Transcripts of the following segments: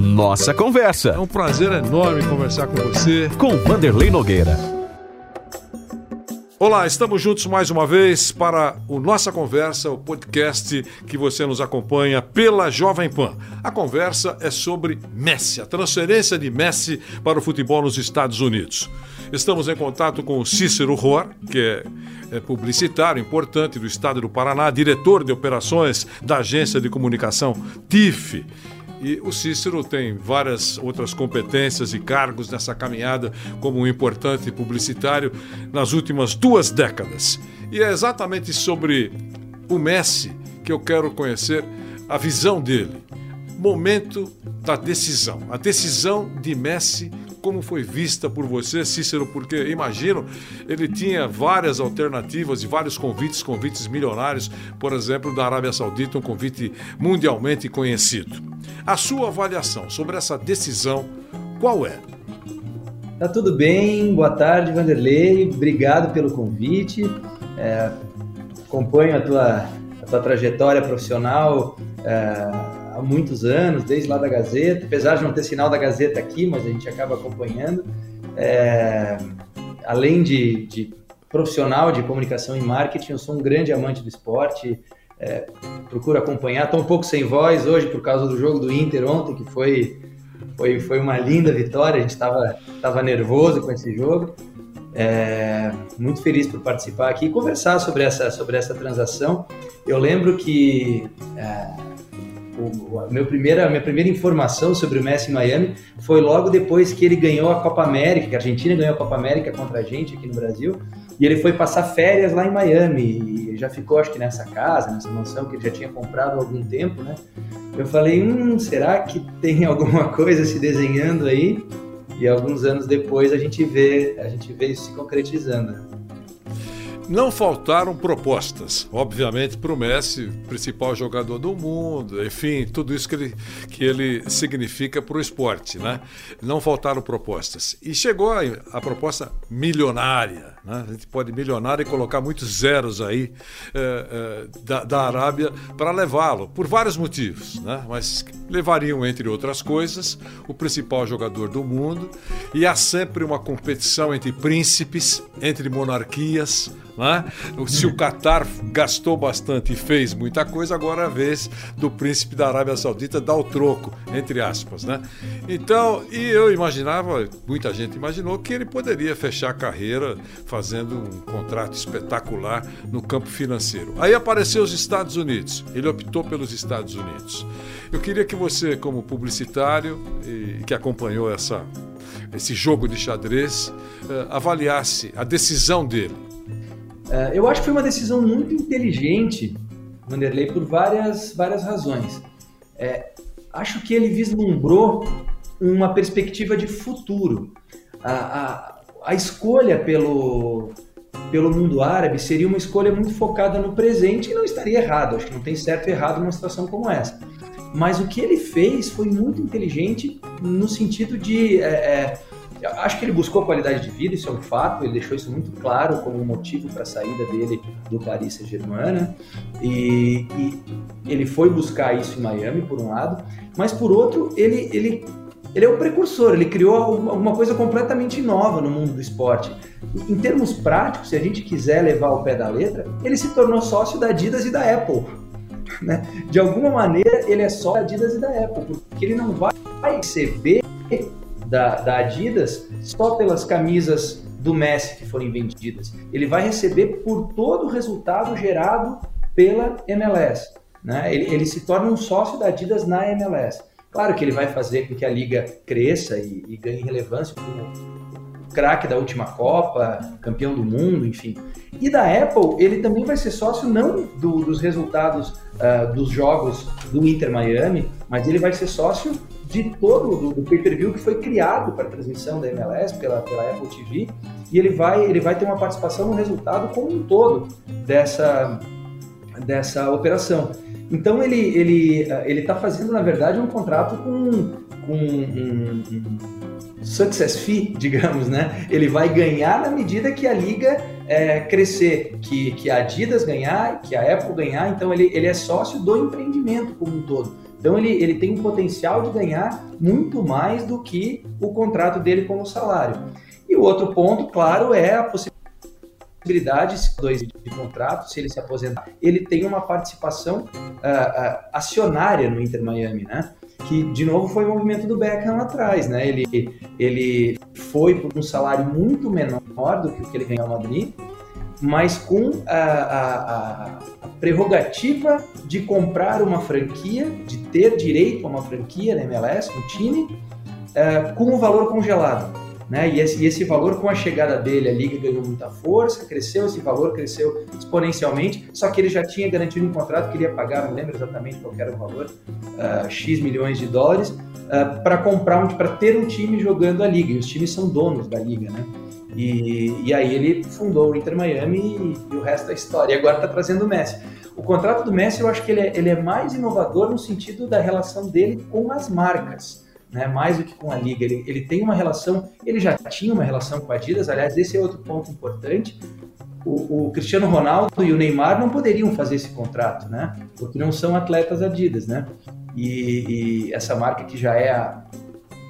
Nossa Conversa. É um prazer enorme conversar com você. Com Vanderlei Nogueira. Olá, estamos juntos mais uma vez para o Nossa Conversa, o podcast que você nos acompanha pela Jovem Pan. A conversa é sobre Messi, a transferência de Messi para o futebol nos Estados Unidos. Estamos em contato com o Cícero Rohr, que é, é publicitário importante do estado do Paraná, diretor de operações da agência de comunicação TIF e o Cícero tem várias outras competências e cargos nessa caminhada como um importante publicitário nas últimas duas décadas. E é exatamente sobre o Messi que eu quero conhecer a visão dele. Momento da decisão. A decisão de Messi como foi vista por você, Cícero? Porque imagino, ele tinha várias alternativas e vários convites, convites milionários, por exemplo, da Arábia Saudita, um convite mundialmente conhecido. A sua avaliação sobre essa decisão, qual é? Tá tudo bem, boa tarde, Vanderlei, obrigado pelo convite. É, acompanho a tua, a tua trajetória profissional. É, há muitos anos, desde lá da Gazeta, apesar de não ter sinal da Gazeta aqui, mas a gente acaba acompanhando. É, além de, de, profissional de comunicação e marketing, eu sou um grande amante do esporte, é, procuro acompanhar. Estou um pouco sem voz hoje por causa do jogo do Inter ontem, que foi, foi, foi uma linda vitória, a gente estava tava nervoso com esse jogo. É, muito feliz por participar aqui e conversar sobre essa, sobre essa transação. Eu lembro que é, a meu primeira, minha primeira informação sobre o Messi em Miami foi logo depois que ele ganhou a Copa América, que a Argentina ganhou a Copa América contra a gente aqui no Brasil, e ele foi passar férias lá em Miami, e já ficou, acho que nessa casa, nessa mansão que ele já tinha comprado há algum tempo, né? Eu falei, hum, será que tem alguma coisa se desenhando aí? E alguns anos depois a gente vê, a gente vê isso se concretizando. Não faltaram propostas, obviamente, para o Messi, principal jogador do mundo, enfim, tudo isso que ele, que ele significa para o esporte, né? Não faltaram propostas. E chegou a, a proposta milionária, né? A gente pode milionária e colocar muitos zeros aí é, é, da, da Arábia para levá-lo, por vários motivos, né? Mas levariam, entre outras coisas, o principal jogador do mundo e há sempre uma competição entre príncipes, entre monarquias, né? Se o Qatar gastou bastante e fez muita coisa, agora é a vez do príncipe da Arábia Saudita dar o troco, entre aspas. Né? Então, e eu imaginava, muita gente imaginou, que ele poderia fechar a carreira fazendo um contrato espetacular no campo financeiro. Aí apareceu os Estados Unidos, ele optou pelos Estados Unidos. Eu queria que você, como publicitário e que acompanhou essa, esse jogo de xadrez, eh, avaliasse a decisão dele Uh, eu acho que foi uma decisão muito inteligente, Vanderlei, por várias, várias razões. É, acho que ele vislumbrou uma perspectiva de futuro. A, a, a escolha pelo, pelo mundo árabe seria uma escolha muito focada no presente e não estaria errado. Acho que não tem certo e errado numa situação como essa. Mas o que ele fez foi muito inteligente no sentido de. É, é, acho que ele buscou qualidade de vida, isso é um fato, ele deixou isso muito claro como um motivo para a saída dele do Paris Saint-Germain, né? e, e, ele foi buscar isso em Miami, por um lado, mas por outro, ele, ele, ele é o precursor, ele criou alguma coisa completamente nova no mundo do esporte. Em termos práticos, se a gente quiser levar o pé da letra, ele se tornou sócio da Adidas e da Apple. Né? De alguma maneira, ele é só da Adidas e da Apple, porque ele não vai receber da, da Adidas só pelas camisas do Messi que forem vendidas. Ele vai receber por todo o resultado gerado pela MLS. Né? Ele, ele, se torna um sócio da Adidas na MLS. Claro que ele vai fazer com que a liga cresça e, e ganhe relevância como craque da última Copa, campeão do mundo, enfim. E da Apple, ele também vai ser sócio não do, dos resultados uh, dos jogos do Inter Miami, mas ele vai ser sócio de todo do, do pay-per-view que foi criado para transmissão da MLS pela, pela Apple TV e ele vai ele vai ter uma participação no resultado como um todo dessa dessa operação. Então ele ele ele está fazendo na verdade um contrato com, com um, um success fee, digamos, né? Ele vai ganhar na medida que a liga é, crescer, que, que a Adidas ganhar, que a Apple ganhar. Então ele, ele é sócio do empreendimento como um todo Então ele, ele tem um potencial de ganhar muito mais do que o contrato dele como salário. E o outro ponto, claro, é a possibilidade, dois de contrato, se ele se aposentar, ele tem uma participação uh, uh, acionária no Inter Miami, né? Que de novo foi o movimento do Beckham lá atrás, né? Ele, ele foi por um salário muito menor do que o que ele ganhou no Madrid, mas com a, a, a, prerrogativa de comprar uma franquia, de ter direito a uma franquia na MLS, no time, uh, com o valor congelado. Né? E, esse, e esse valor, com a chegada dele, a liga ganhou muita força, cresceu, esse valor cresceu exponencialmente, só que ele já tinha garantido um contrato que ele ia pagar, não lembro exatamente qual era o valor, uh, X milhões de dólares, uh, para comprar, um, para ter um time jogando a liga, e os times são donos da liga, né? E, e aí ele fundou o Inter Miami e, e o resto da história. E agora está trazendo o Messi. O contrato do Messi, eu acho que ele é, ele é mais inovador no sentido da relação dele com as marcas. Né, mais do que com a liga. Ele, ele tem uma relação, ele já tinha uma relação com a Adidas, aliás, esse é outro ponto importante. O, o, Cristiano Ronaldo e o Neymar não poderiam fazer esse contrato, né? Porque não são atletas Adidas, né? E, e essa marca que já é a,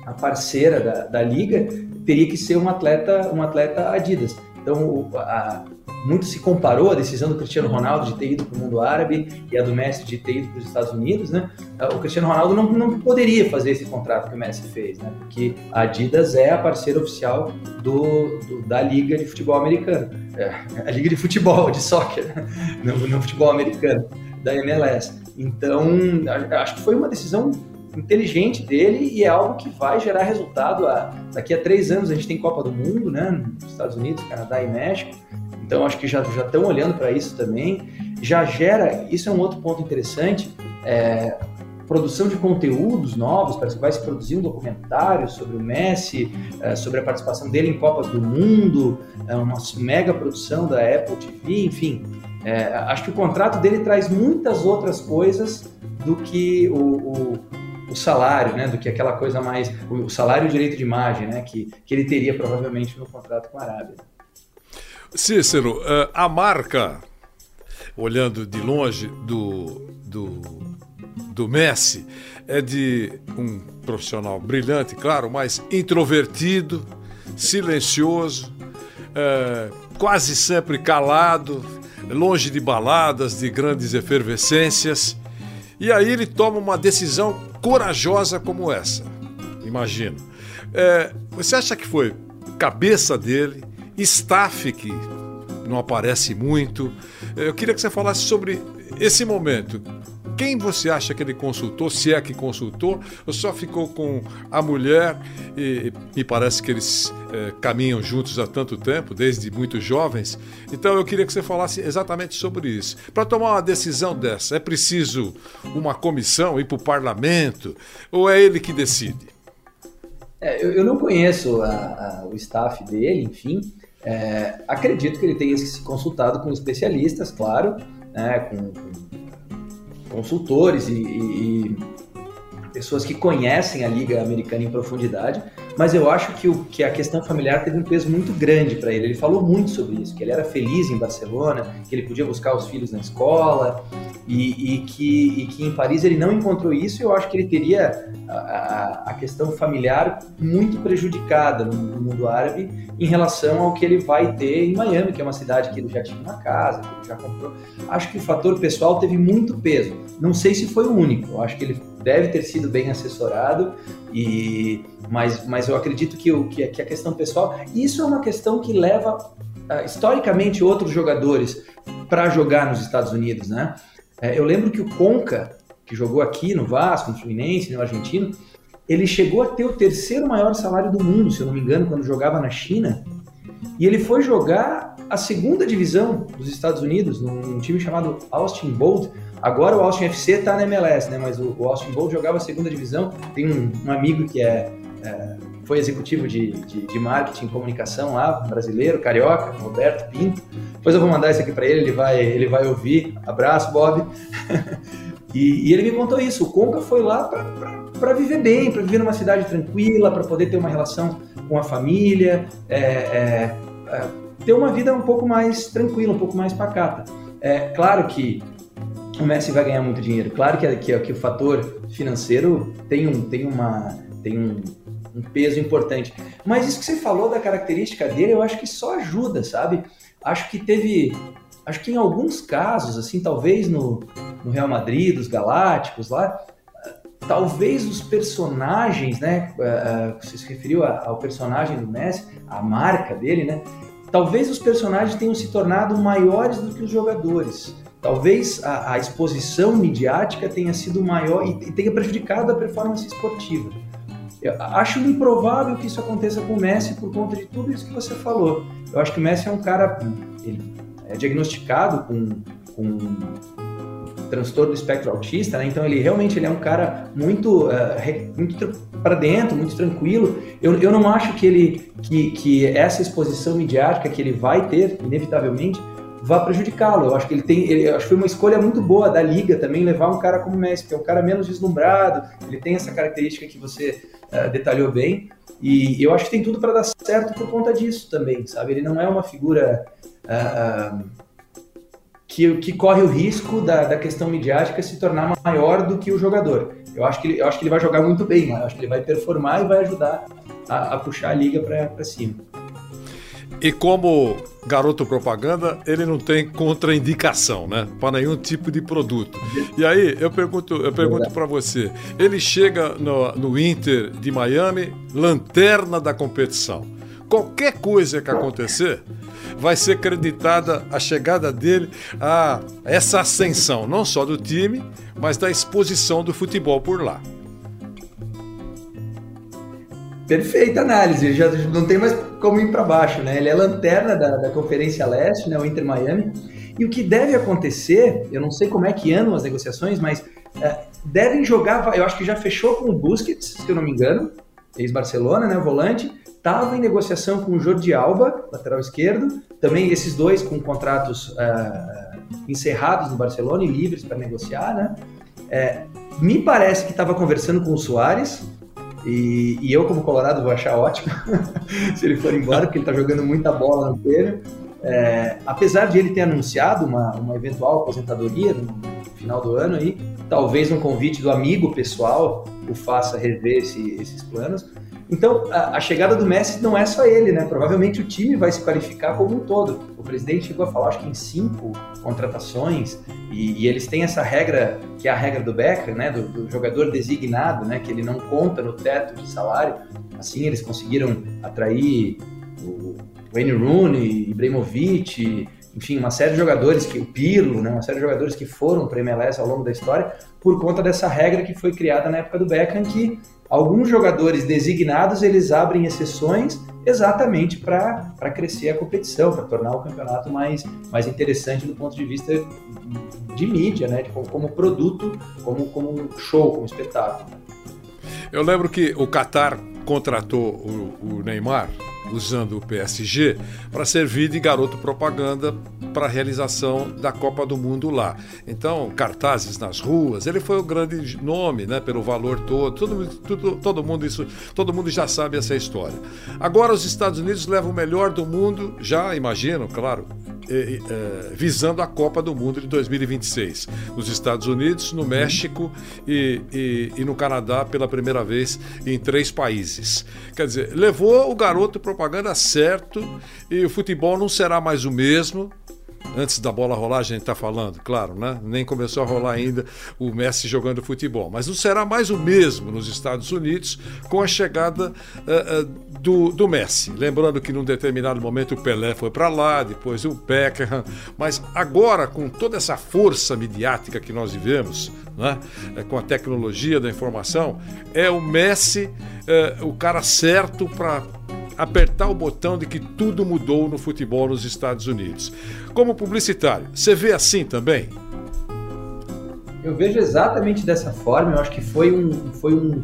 a parceira da, da liga teria que ser um atleta, um atleta Adidas. Então, a, muito se comparou a decisão do Cristiano Ronaldo de ter ido para o mundo árabe e a do Messi de ter ido para os Estados Unidos, né? O Cristiano Ronaldo não, não poderia fazer esse contrato que o Messi fez, né? Porque a Adidas é a parceira oficial do, do da Liga de Futebol Americano, é, a Liga de Futebol, de soccer, no, no futebol americano, da MLS. Então, acho que foi uma decisão inteligente dele e é algo que vai gerar resultado. A, daqui a três anos a gente tem Copa do Mundo, né? Estados Unidos, Canadá e México. Então acho que já já estão olhando para isso também. Já gera, isso é um outro ponto interessante. É, produção de conteúdos novos, parece que vai se produzir um documentário sobre o Messi, é, sobre a participação dele em Copas do Mundo, é uma mega produção da Apple TV, enfim. É, acho que o contrato dele traz muitas outras coisas do que o, o o salário, né, do que aquela coisa mais, o salário e o direito de imagem, né, que, que ele teria provavelmente no contrato com a Arábia. Cícero, eh, a marca, olhando de longe do, do, do Messi, é de um profissional brilhante, claro, mas introvertido, silencioso, é, quase sempre calado, longe de baladas, de grandes efervescências. E aí ele toma uma decisão corajosa como essa. Imagina. É, você acha que foi cabeça dele, staff que não aparece muito? Eu queria que você falasse sobre esse momento. Quem você acha que ele consultou, se é que consultou, ou só ficou com a mulher e me parece que eles é, caminham juntos há tanto tempo, desde muito jovens. Então eu queria que você falasse exatamente sobre isso. Para tomar uma decisão dessa, é preciso uma comissão ir para o parlamento ou é ele que decide? É, eu, eu, não conheço a, a, o staff dele, enfim. É, acredito que ele tenha se consultado com especialistas, claro, né, com, com consultores e, e, e, pessoas que conhecem a Liga Americana em profundidade, mas eu acho que, o, que a questão familiar teve um peso muito grande para ele. Ele falou muito sobre isso, que ele era feliz em Barcelona, que ele podia buscar os filhos na escola, e, e, que, e que em Paris ele não encontrou isso, e eu acho que ele teria a, a questão familiar muito prejudicada no, no, mundo árabe em relação ao que ele vai ter em Miami, que é uma cidade que ele já tinha uma casa, que ele já comprou. Acho que o fator pessoal teve muito peso. Não sei se foi o único, eu acho que ele deve ter sido bem assessorado, e mas, mas eu acredito que, o, que, que a questão pessoal, isso é uma questão que leva uh, historicamente outros jogadores para jogar nos Estados Unidos, né? É, eu lembro que o Conca, que jogou aqui no Vasco, no Fluminense, no Argentino, ele chegou a ter o terceiro maior salário do mundo, se eu não me engano, quando jogava na China. E ele foi jogar a segunda divisão dos Estados Unidos, num time chamado Austin Bold. Agora o Austin FC está na MLS, né? Mas o, Austin Bold jogava a segunda divisão. Tem um, um amigo que é, é foi executivo de, de, de, marketing comunicação lá, brasileiro, carioca, Roberto Pinto. Depois eu vou mandar isso aqui para ele, ele vai, ele vai ouvir. Abraço, Bob. e, e, ele me contou isso. O Conca foi lá para viver bem, para viver numa cidade tranquila, para poder ter uma relação com a família, é, é, é, ter uma vida um pouco mais tranquila, um pouco mais pacata. É claro que o Messi vai ganhar muito dinheiro. Claro que, que, que o fator financeiro tem um, tem uma, tem um, um peso importante. Mas isso que você falou da característica dele, eu acho que só ajuda, sabe? Acho que teve. Acho que em alguns casos, assim, talvez no, no Real Madrid, dos Galácticos lá, talvez os personagens, né? Uh, você se referiu ao personagem do Messi, a marca dele, né? Talvez os personagens tenham se tornado maiores do que os jogadores. Talvez a, a exposição midiática tenha sido maior e, e tenha prejudicado a performance esportiva. Eu acho improvável que isso aconteça com o Messi por conta de tudo isso que você falou. Eu acho que o Messi é um cara, ele é diagnosticado com, com transtorno do espectro autista, né? Então ele realmente ele é um cara muito, uh, muito para dentro, muito tranquilo. Eu, eu não acho que ele que, que essa exposição midiática que ele vai ter inevitavelmente vá prejudicá-lo. Eu acho que ele tem, ele, acho que foi uma escolha muito boa da liga também levar um cara como o Messi, que é um cara menos deslumbrado. Ele tem essa característica que você uh, detalhou bem. E eu acho que tem tudo para dar certo por conta disso também, sabe? Ele não é uma figura uh, que, que corre o risco da, da questão midiática se tornar maior do que o jogador. Eu acho que ele, eu acho que ele vai jogar muito bem, eu acho que ele vai performar e vai ajudar a, a puxar a liga para cima. E como garoto propaganda, ele não tem contraindicação, né? Para nenhum tipo de produto. E aí, eu pergunto, eu pergunto para você, ele chega no, no Inter de Miami, lanterna da competição. Qualquer coisa que acontecer, vai ser creditada a chegada dele a essa ascensão, não só do time, mas da exposição do futebol por lá. Perfeita análise, já não tem mais como ir para baixo, né? Ele é lanterna da, da Conferência Leste, né? o Inter Miami. E o que deve acontecer, eu não sei como é que andam as negociações, mas é, devem jogar, eu acho que já fechou com o Busquets, se eu não me engano, ex-Barcelona, né, volante, estava em negociação com o Jordi Alba, lateral esquerdo, também esses dois com contratos uh, encerrados no Barcelona e livres para negociar, né? É, me parece que estava conversando com o Soares, e, e, eu, como Colorado, vou achar ótimo se ele for embora, porque ele está jogando muita bola no Pedro. É, apesar de ele ter anunciado uma, uma eventual aposentadoria no final do ano aí, talvez um convite do amigo pessoal o faça rever esse, esses planos. Então, a, a, chegada do Messi não é só ele, né? Provavelmente o time vai se qualificar como um todo. O presidente chegou a falar, acho que em cinco contratações, e, e eles têm essa regra, que é a regra do Becker, né? Do, do, jogador designado, né? Que ele não conta no teto de salário. Assim, eles conseguiram atrair o Wayne Rooney, Ibrahimovic, enfim, uma série de jogadores, que o Pirlo, né? Uma série de jogadores que foram para MLS ao longo da história, por conta dessa regra que foi criada na época do Beckham, que Alguns jogadores designados eles abrem exceções exatamente para crescer a competição, para tornar o campeonato mais, mais interessante do ponto de vista de mídia, né? Como, como produto, como, como show, como espetáculo. Eu lembro que o Qatar contratou o, o Neymar usando o PSG para servir de garoto propaganda para a realização da Copa do Mundo lá. Então, cartazes nas ruas, ele foi o grande nome, né, pelo valor todo. Todo, todo, todo mundo isso, todo mundo já sabe essa história. Agora os Estados Unidos levam o melhor do mundo, já imagino, claro, é, visando a Copa do Mundo de 2026. Nos Estados Unidos, no México e, e, e, no Canadá pela primeira vez em três países. Quer dizer, levou o garoto propaganda certo e o futebol não será mais o mesmo antes da bola rolar, a gente está falando, claro, né? Nem começou a rolar ainda o Messi jogando futebol. Mas não será mais o mesmo nos Estados Unidos com a chegada uh, uh, do, do Messi. Lembrando que num determinado momento o Pelé foi para lá, depois o Beckham. Mas agora, com toda essa força midiática que nós vivemos, né? É, com a tecnologia da informação, é o Messi uh, o cara certo para apertar o botão de que tudo mudou no futebol nos Estados Unidos. Como publicitário, você vê assim também? Eu vejo exatamente dessa forma. Eu acho que foi um, foi um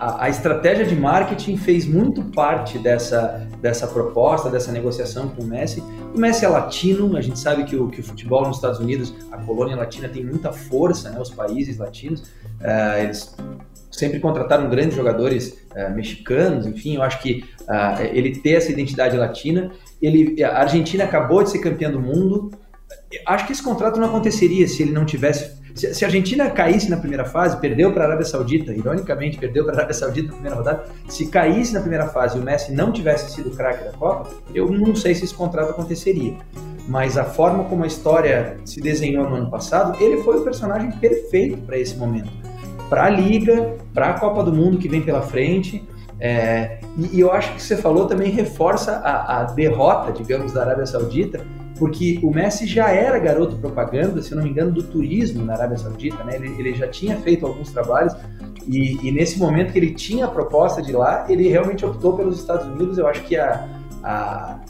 a, estratégia de marketing fez muito parte dessa, dessa proposta, dessa negociação com o Messi. O Messi é latino, a gente sabe que o, que o futebol nos Estados Unidos, a colônia latina tem muita força, né, os países latinos, uh, eles sempre contrataram grandes jogadores uh, mexicanos, enfim, eu acho que uh, ele ter essa identidade latina. Ele, a Argentina acabou de ser campeã do mundo, acho que esse contrato não aconteceria se ele não tivesse. Se, se a Argentina caísse na primeira fase, perdeu para a Arábia Saudita, ironicamente, perdeu para a Arábia Saudita na primeira rodada. Se caísse na primeira fase e o Messi não tivesse sido craque da Copa, eu não sei se esse contrato aconteceria. Mas a forma como a história se desenhou no ano passado, ele foi o personagem perfeito para esse momento. Para a Liga, para a Copa do Mundo que vem pela frente. É, e, e, eu acho que você falou também reforça a, a derrota, digamos, da Arábia Saudita, porque o Messi já era garoto propaganda, se eu não me engano, do turismo na Arábia Saudita, né? Ele, ele já tinha feito alguns trabalhos e, e, nesse momento que ele tinha a proposta de lá, ele realmente optou pelos Estados Unidos. Eu acho que a, a,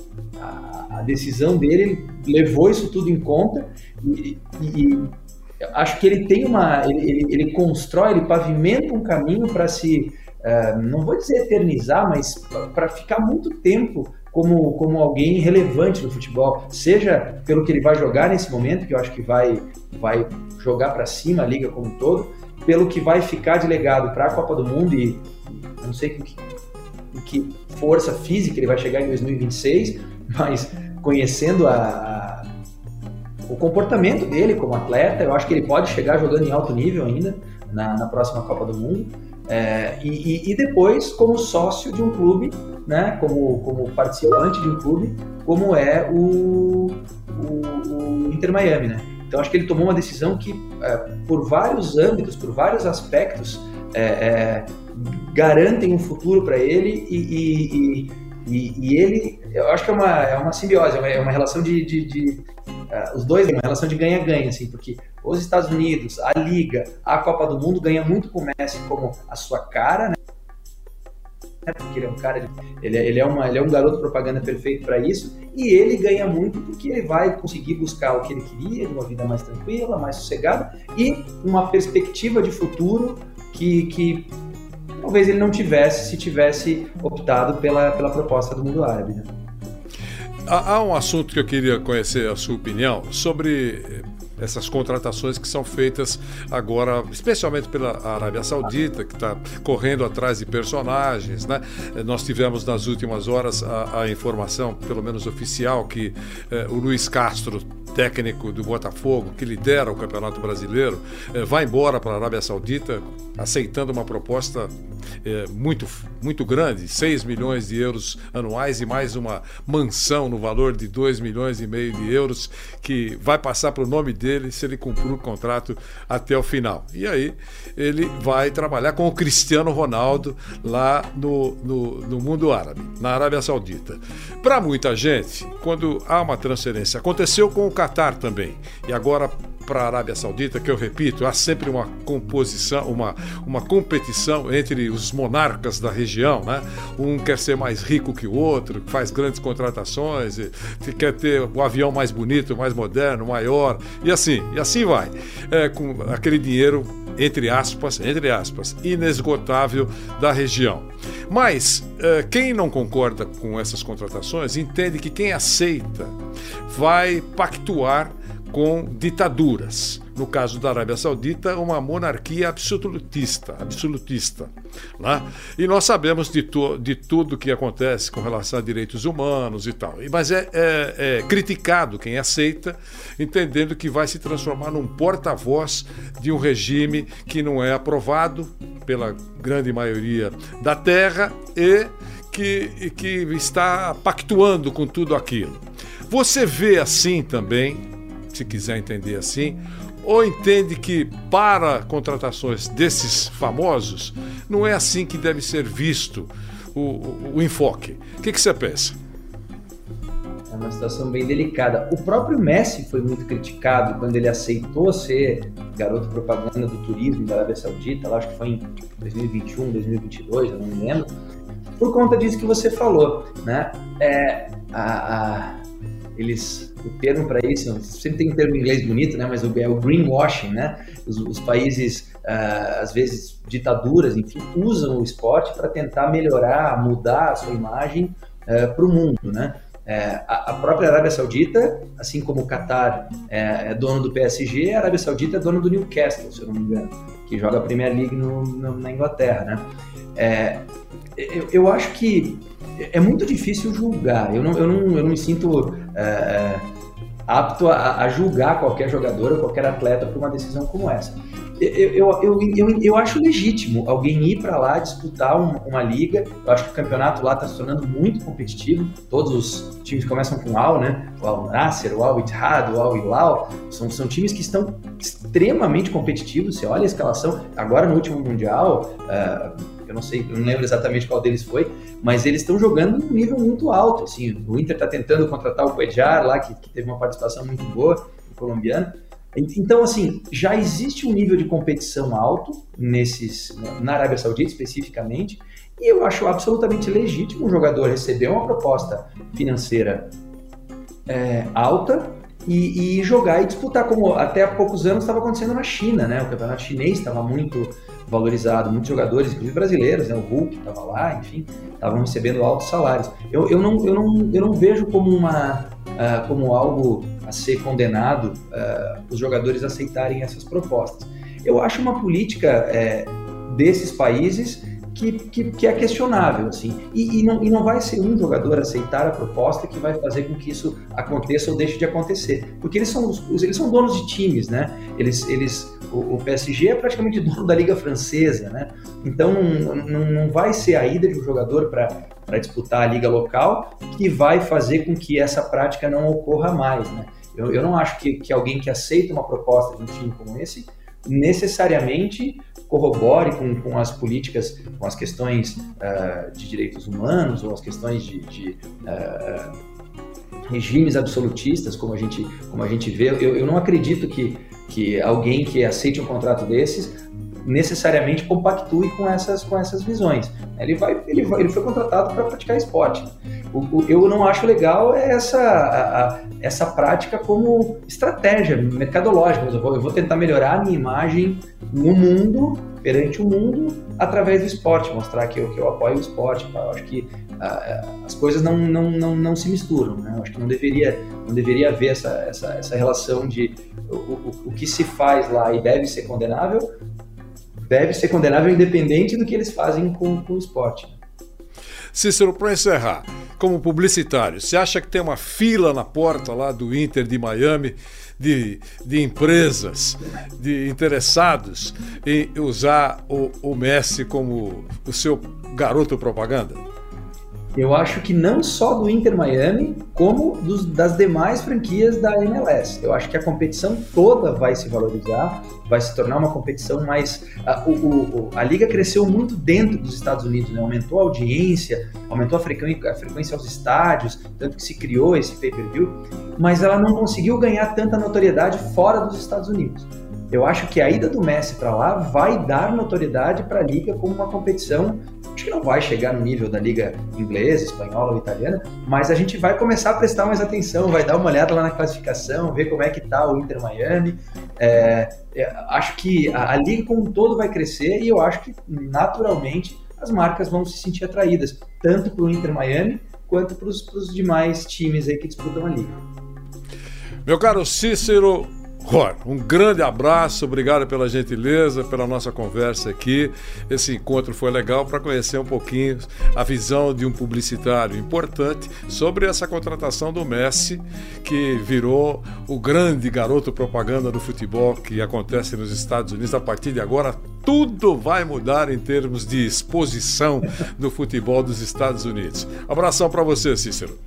a, decisão dele levou isso tudo em conta e, e acho que ele tem uma, ele, ele, ele constrói, ele pavimenta um caminho para se, uh, não vou dizer eternizar, mas para ficar muito tempo como, como alguém relevante no futebol, seja pelo que ele vai jogar nesse momento, que eu acho que vai, vai jogar para cima a liga como um todo, pelo que vai ficar de legado para a Copa do Mundo e não sei com que, com que, força física ele vai chegar em 2026, mas conhecendo a, a, o comportamento dele como atleta, eu acho que ele pode chegar jogando em alto nível ainda na, na próxima Copa do Mundo. É, e, e, depois como sócio de um clube, né, como, como participante de um clube, como é o, o, o Inter Miami, né? Então acho que ele tomou uma decisão que, é, por vários âmbitos, por vários aspectos, é, é garantem um futuro para ele e, e, e, ele, eu acho que é uma, é uma simbiose, é uma, é uma relação de, de, de uh, os dois, é uma relação de ganha-ganha, assim, porque os Estados Unidos, a Liga, a Copa do Mundo ganha muito com o Messi como a sua cara, né? Porque ele é um cara, ele é, ele é, uma, ele é um garoto propaganda perfeito para isso, e ele ganha muito porque ele vai conseguir buscar o que ele queria, uma vida mais tranquila, mais sossegada, e uma perspectiva de futuro que, que talvez ele não tivesse se tivesse optado pela, pela proposta do mundo árabe. Né? Há um assunto que eu queria conhecer a sua opinião sobre essas contratações que são feitas agora, especialmente pela Arábia Saudita, que está correndo atrás de personagens. Né? Nós tivemos nas últimas horas a, a informação, pelo menos oficial, que eh, o Luiz Castro técnico do Botafogo, que lidera o Campeonato Brasileiro, eh, vai embora para a Arábia Saudita, aceitando uma proposta eh, muito, muito grande, 6 milhões de euros anuais e mais uma mansão no valor de 2 milhões e meio de euros, que vai passar para o nome dele se ele cumprir o contrato até o final. E aí ele vai trabalhar com o Cristiano Ronaldo lá no, no, no mundo árabe, na Arábia Saudita. Para muita gente, quando há uma transferência, aconteceu com o Catar também. E agora para a Arábia Saudita, que eu repito, há sempre uma composição, uma, uma competição entre os monarcas da região, né? Um quer ser mais rico que o outro, faz grandes contratações, quer ter o avião mais bonito, mais moderno, maior, e assim, e assim vai. É, com aquele dinheiro entre aspas, entre aspas, inesgotável da região. Mas é, quem não concorda com essas contratações entende que quem aceita vai pactuar com ditaduras. No caso da Arábia Saudita, uma monarquia absolutista, absolutista. Né? E nós sabemos de, de tudo que acontece com relação a direitos humanos e tal. Mas é, é, é criticado quem aceita, entendendo que vai se transformar num porta-voz de um regime que não é aprovado pela grande maioria da terra e que, que está pactuando com tudo aquilo. Você vê assim também se quiser entender assim, ou entende que para contratações desses famosos não é assim que deve ser visto o, o, o enfoque. O que, que você pensa? É uma situação bem delicada. O próprio Messi foi muito criticado quando ele aceitou ser garoto propaganda do turismo da Arábia Saudita, lá acho que foi em 2021, 2022, eu não me lembro, por conta disso que você falou, né? É, a, a, eles o termo para isso, sempre tem um termo em inglês bonito, né? Mas é o greenwashing, né? Os, os países, uh, às vezes ditaduras, enfim, usam o esporte para tentar melhorar, mudar a sua imagem uh, eh, para o mundo, né? É, a, a, própria Arábia Saudita, assim como o Qatar é, é, dono do PSG, a Arábia Saudita é dono do Newcastle, se eu não me engano, que joga a Premier League no, no, na Inglaterra, né? É, eu, eu acho que é muito difícil julgar. Eu não, eu não, eu não me sinto é, apto a, a, julgar qualquer jogador ou qualquer atleta por uma decisão como essa. Eu, eu, eu, eu, eu acho legítimo alguém ir para lá disputar uma, uma, liga. Eu acho que o campeonato lá está se tornando muito competitivo. Todos os times começam com Al, né? O Al Nasser, o Al Ittihad, o Al Hilal. São, são times que estão extremamente competitivos. Você olha a escalação. Agora no último Mundial, uh, eu não sei, eu não lembro exatamente qual deles foi, mas eles estão jogando num nível muito alto. Assim, o Inter está tentando contratar o Cuejar lá, que, que, teve uma participação muito boa, o colombiano. Então, assim, já existe um nível de competição alto nesses, na Arábia Saudita especificamente, e eu acho absolutamente legítimo um jogador receber uma proposta financeira é, alta e, e, jogar e disputar, como até há poucos anos estava acontecendo na China, né? O campeonato chinês estava muito valorizado, muitos jogadores, inclusive brasileiros, né? O Hulk estava lá, enfim, estavam recebendo altos salários. Eu, eu, não, eu, não, eu não vejo como uma uh, como algo a ser condenado uh, os jogadores aceitarem essas propostas. Eu acho uma política é, desses países que, que, que, é questionável, assim. E, e, não, e não vai ser um jogador aceitar a proposta que vai fazer com que isso aconteça ou deixe de acontecer. Porque eles são, eles são donos de times, né? Eles, eles, o, o PSG é praticamente dono da Liga Francesa, né? Então não, não vai ser a ida de um jogador para disputar a liga local que vai fazer com que essa prática não ocorra mais, né? Eu, eu não acho que, que alguém que aceita uma proposta de um time como esse necessariamente corrobore com, com as políticas, com as questões uh, de direitos humanos ou as questões de, de uh, regimes absolutistas, como a gente, como a gente vê. Eu, eu não acredito que, que alguém que aceite um contrato desses necessariamente compactue com essas, com essas visões. Ele, vai, ele, vai, ele foi contratado para praticar esporte. O, o, eu não acho legal essa, a, a, essa prática como estratégia mercadológica. Eu vou, eu vou tentar melhorar a minha imagem no mundo, perante o mundo, através do esporte, mostrar que eu, que eu apoio o esporte. Eu acho que as coisas não, não, não, não se misturam. Né? Eu acho que não deveria, não deveria haver essa, essa, essa relação de o, o, o que se faz lá e deve ser condenável, deve ser condenável independente do que eles fazem com, com o esporte. Cícero, para encerrar, como publicitário, você acha que tem uma fila na porta lá do Inter de Miami de, de empresas, de interessados em usar o, o Messi como o seu garoto propaganda? Eu acho que não só do Inter Miami, como dos, das demais franquias da MLS. Eu acho que a competição toda vai se valorizar, vai se tornar uma competição mais. A, o, o, a liga cresceu muito dentro dos Estados Unidos, né? aumentou a audiência, aumentou a frequência, a frequência aos estádios, tanto que se criou esse pay-per-view, mas ela não conseguiu ganhar tanta notoriedade fora dos Estados Unidos. Eu acho que a ida do Messi para lá vai dar notoriedade para a liga como uma competição Acho que não vai chegar no nível da liga inglesa, espanhola ou italiana, mas a gente vai começar a prestar mais atenção, vai dar uma olhada lá na classificação, ver como é que tá o Inter Miami. É, é, acho que a, a liga como um todo vai crescer e eu acho que naturalmente as marcas vão se sentir atraídas, tanto para o Inter Miami quanto para os demais times aí que disputam a liga. Meu caro Cícero, Ror, um grande abraço, obrigado pela gentileza, pela nossa conversa aqui. Esse encontro foi legal para conhecer um pouquinho a visão de um publicitário importante sobre essa contratação do Messi, que virou o grande garoto propaganda do futebol que acontece nos Estados Unidos. A partir de agora, tudo vai mudar em termos de exposição do futebol dos Estados Unidos. Abração para você, Cícero.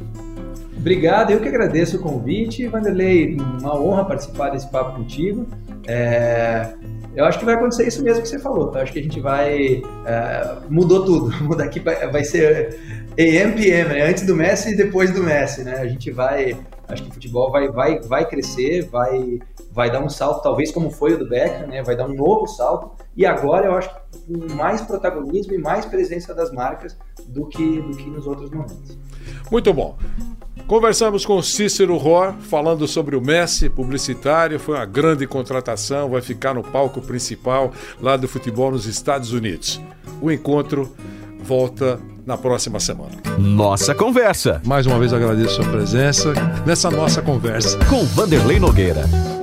Obrigado, eu que agradeço o convite. Vanderlei, uma honra participar desse papo contigo. É, eu acho que vai acontecer isso mesmo que você falou. Tá? Acho que a gente vai. É, mudou tudo. Mudar aqui vai ser AM, PM, né? antes do Messi e depois do Messi. Né? A gente vai. Acho que o futebol vai, vai, vai crescer, vai, vai dar um salto, talvez como foi o do Beckham, né? vai dar um novo salto. E agora eu acho que com mais protagonismo e mais presença das marcas do que, do que nos outros momentos. Muito bom. Conversamos com Cícero Ror, falando sobre o Messi, publicitário, foi uma grande contratação, vai ficar no palco principal lá do futebol nos Estados Unidos. O encontro volta na próxima semana. Nossa conversa. Mais uma vez agradeço a sua presença nessa nossa conversa com Vanderlei Nogueira.